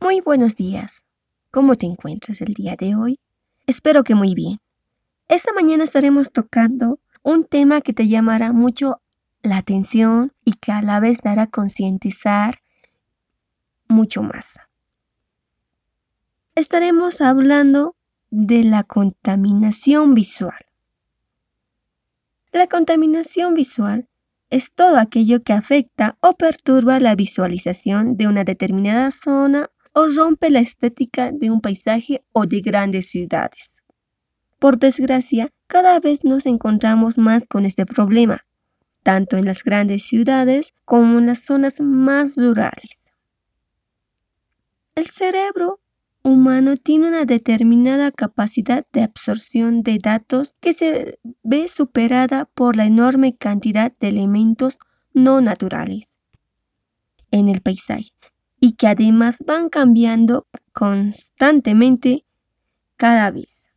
Muy buenos días. ¿Cómo te encuentras el día de hoy? Espero que muy bien. Esta mañana estaremos tocando un tema que te llamará mucho la atención y que a la vez dará concientizar mucho más. Estaremos hablando de la contaminación visual. La contaminación visual es todo aquello que afecta o perturba la visualización de una determinada zona o rompe la estética de un paisaje o de grandes ciudades. Por desgracia, cada vez nos encontramos más con este problema, tanto en las grandes ciudades como en las zonas más rurales. El cerebro humano tiene una determinada capacidad de absorción de datos que se ve superada por la enorme cantidad de elementos no naturales en el paisaje y que además van cambiando constantemente cada vez.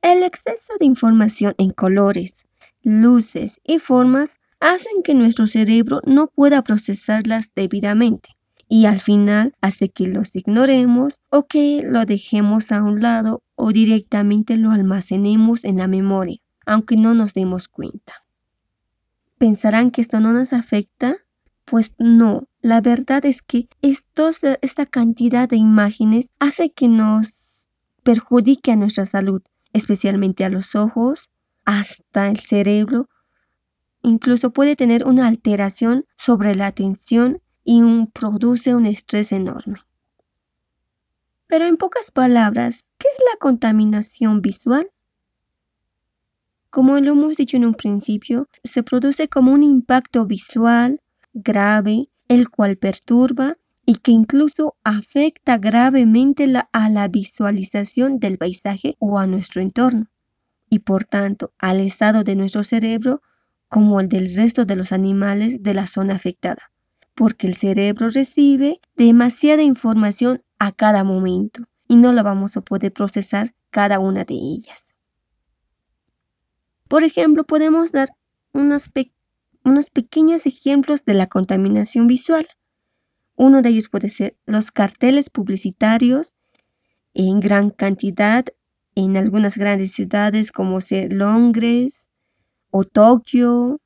El exceso de información en colores, luces y formas hacen que nuestro cerebro no pueda procesarlas debidamente y al final hace que los ignoremos o que lo dejemos a un lado o directamente lo almacenemos en la memoria, aunque no nos demos cuenta. ¿Pensarán que esto no nos afecta? Pues no, la verdad es que esta cantidad de imágenes hace que nos perjudique a nuestra salud, especialmente a los ojos, hasta el cerebro. Incluso puede tener una alteración sobre la atención y produce un estrés enorme. Pero en pocas palabras, ¿qué es la contaminación visual? Como lo hemos dicho en un principio, se produce como un impacto visual grave el cual perturba y que incluso afecta gravemente a la visualización del paisaje o a nuestro entorno, y por tanto al estado de nuestro cerebro como el del resto de los animales de la zona afectada, porque el cerebro recibe demasiada información a cada momento y no la vamos a poder procesar cada una de ellas. Por ejemplo, podemos dar pequeñas unos pequeños ejemplos de la contaminación visual. Uno de ellos puede ser los carteles publicitarios en gran cantidad en algunas grandes ciudades como Londres o Tokio,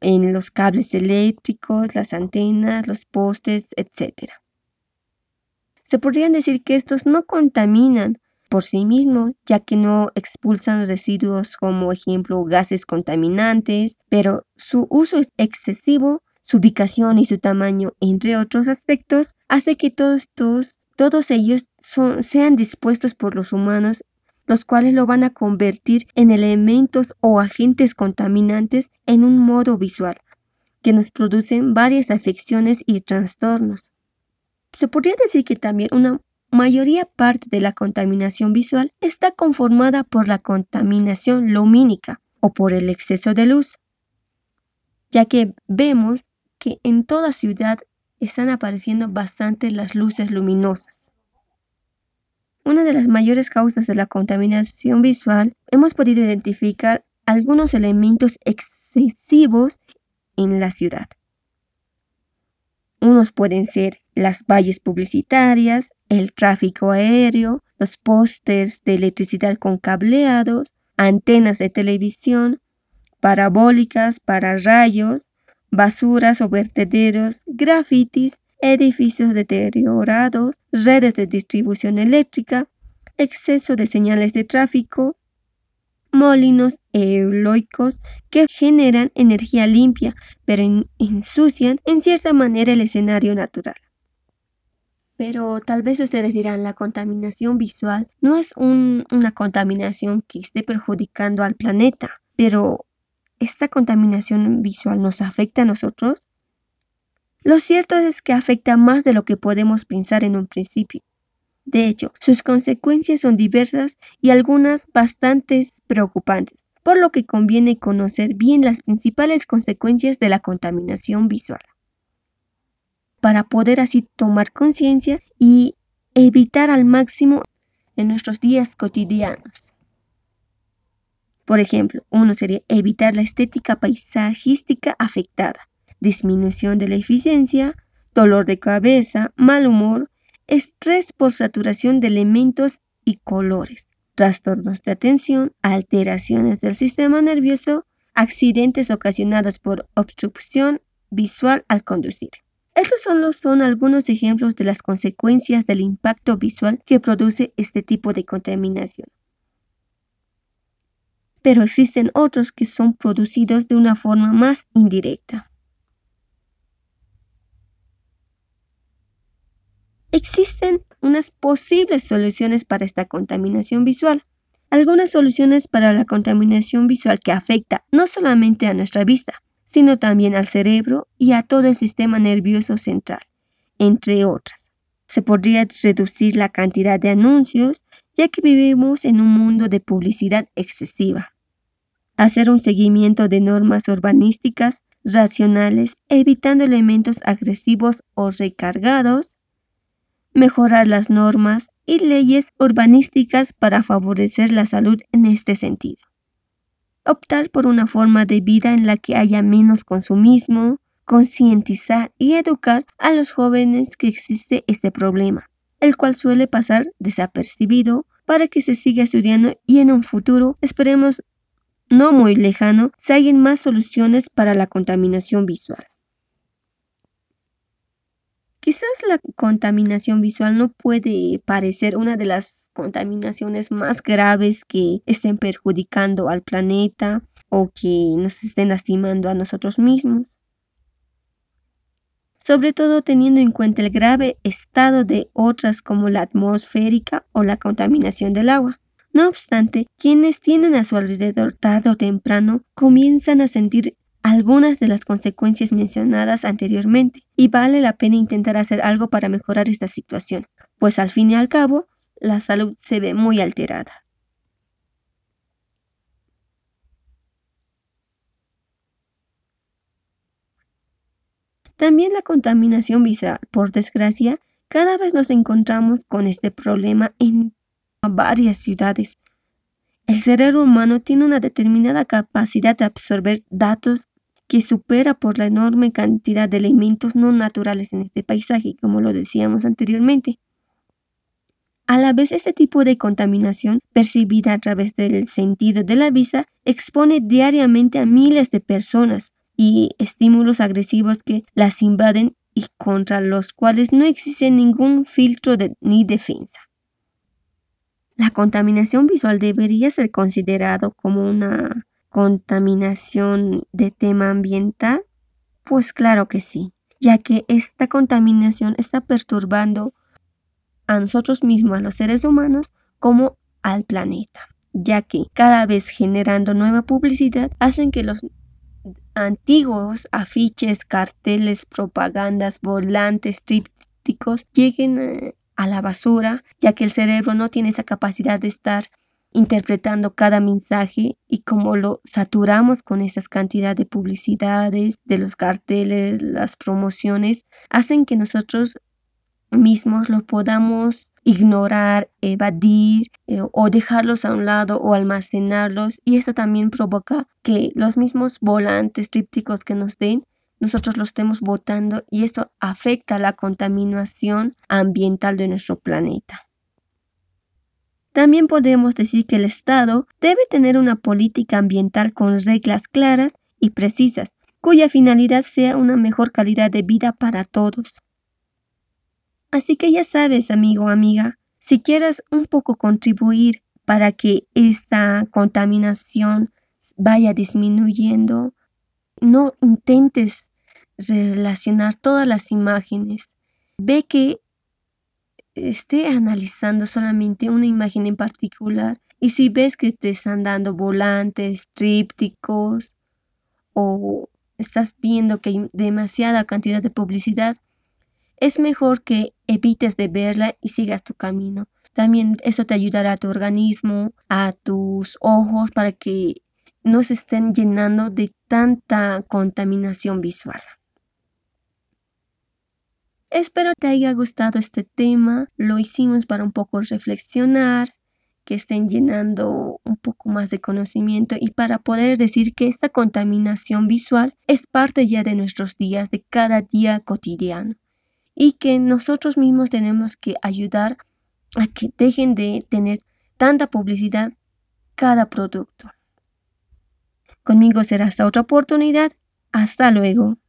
en los cables eléctricos, las antenas, los postes, etc. Se podrían decir que estos no contaminan por sí mismos, ya que no expulsan residuos como ejemplo gases contaminantes, pero su uso excesivo, su ubicación y su tamaño, entre otros aspectos, hace que todos estos, todos ellos sean dispuestos por los humanos, los cuales lo van a convertir en elementos o agentes contaminantes en un modo visual, que nos producen varias afecciones y trastornos. Se podría decir que también una mayoría parte de la contaminación visual está conformada por la contaminación lumínica o por el exceso de luz, ya que vemos que en toda ciudad están apareciendo bastante las luces luminosas. Una de las mayores causas de la contaminación visual hemos podido identificar algunos elementos excesivos en la ciudad. Unos pueden ser las valles publicitarias, el tráfico aéreo, los pósters de electricidad con cableados, antenas de televisión, parabólicas para rayos, basuras o vertederos, grafitis, edificios deteriorados, redes de distribución eléctrica, exceso de señales de tráfico, molinos eoloicos que generan energía limpia, pero ensucian en cierta manera el escenario natural. Pero tal vez ustedes dirán, la contaminación visual no es una contaminación que esté perjudicando al planeta, pero ¿esta contaminación visual nos afecta a nosotros? Lo cierto es que afecta más de lo que podemos pensar en un principio. De hecho, sus consecuencias son diversas y algunas bastante preocupantes, por lo que conviene conocer bien las principales consecuencias de la contaminación visual, para poder así tomar conciencia y evitar al máximo en nuestros días cotidianos. Por ejemplo, uno sería evitar la estética paisajística afectada, disminución de la eficiencia, dolor de cabeza, mal humor, estrés por saturación de elementos y colores, trastornos de atención, alteraciones del sistema nervioso, accidentes ocasionados por obstrucción visual al conducir. Estos solo son algunos ejemplos de las consecuencias del impacto visual que produce este tipo de contaminación. Pero existen otros que son producidos de una forma más indirecta. Existen unas posibles soluciones para esta contaminación visual. Algunas soluciones para la contaminación visual que afecta no solamente a nuestra vista, sino también al cerebro y a todo el sistema nervioso central, entre otras. Se podría reducir la cantidad de anuncios, ya que vivimos en un mundo de publicidad excesiva. Hacer un seguimiento de normas urbanísticas racionales, evitando elementos agresivos o recargados. Mejorar las normas y leyes urbanísticas para favorecer la salud en este sentido optar por una forma de vida en la que haya menos consumismo, concientizar y educar a los jóvenes que existe este problema, el cual suele pasar desapercibido para que se siga estudiando y en un futuro, esperemos no muy lejano, se hallen más soluciones para la contaminación visual. Quizás la contaminación visual no puede parecer una de las contaminaciones más graves que estén perjudicando al planeta o que nos estén lastimando a nosotros mismos. Sobre todo teniendo en cuenta el grave estado de otras como la atmosférica o la contaminación del agua. No obstante, quienes tienen a su alrededor tarde o temprano comienzan a sentir algunas de las consecuencias mencionadas anteriormente y vale la pena intentar hacer algo para mejorar esta situación, pues al fin y al cabo la salud se ve muy alterada. También la contaminación visual, por desgracia, cada vez nos encontramos con este problema en varias ciudades. El cerebro humano tiene una determinada capacidad de absorber datos que supera por la enorme cantidad de elementos no naturales en este paisaje, como lo decíamos anteriormente. A la vez, este tipo de contaminación, percibida a través del sentido de la vista, expone diariamente a miles de personas y estímulos agresivos que las invaden y contra los cuales no existe ningún filtro ni defensa. La contaminación visual debería ser considerado como una contaminación de tema ambiental? Pues claro que sí, ya que esta contaminación está perturbando a nosotros mismos, a los seres humanos, como al planeta, ya que cada vez generando nueva publicidad hacen que los antiguos afiches, carteles, propagandas, volantes, trípticos lleguen a la basura, ya que el cerebro no tiene esa capacidad de estar interpretando cada mensaje y como lo saturamos con esas cantidades de publicidades, de los carteles, las promociones, hacen que nosotros mismos lo podamos ignorar, evadir eh, o dejarlos a un lado o almacenarlos y eso también provoca que los mismos volantes trípticos que nos den nosotros los estemos botando y esto afecta la contaminación ambiental de nuestro planeta. También podemos decir que el Estado debe tener una política ambiental con reglas claras y precisas, cuya finalidad sea una mejor calidad de vida para todos. Así que ya sabes, amigo o amiga, si quieres un poco contribuir para que esta contaminación vaya disminuyendo, no intentes relacionar todas las imágenes. Ve que esté analizando solamente una imagen en particular y si ves que te están dando volantes, trípticos o estás viendo que hay demasiada cantidad de publicidad, es mejor que evites de verla y sigas tu camino. También eso te ayudará a tu organismo, a tus ojos, para que no se estén llenando de tanta contaminación visual. Espero te haya gustado este tema. Lo hicimos para un poco reflexionar, que estén llenando un poco más de conocimiento y para poder decir que esta contaminación visual es parte ya de nuestros días, de cada día cotidiano y que nosotros mismos tenemos que ayudar a que dejen de tener tanta publicidad cada producto. Conmigo será hasta otra oportunidad. Hasta luego.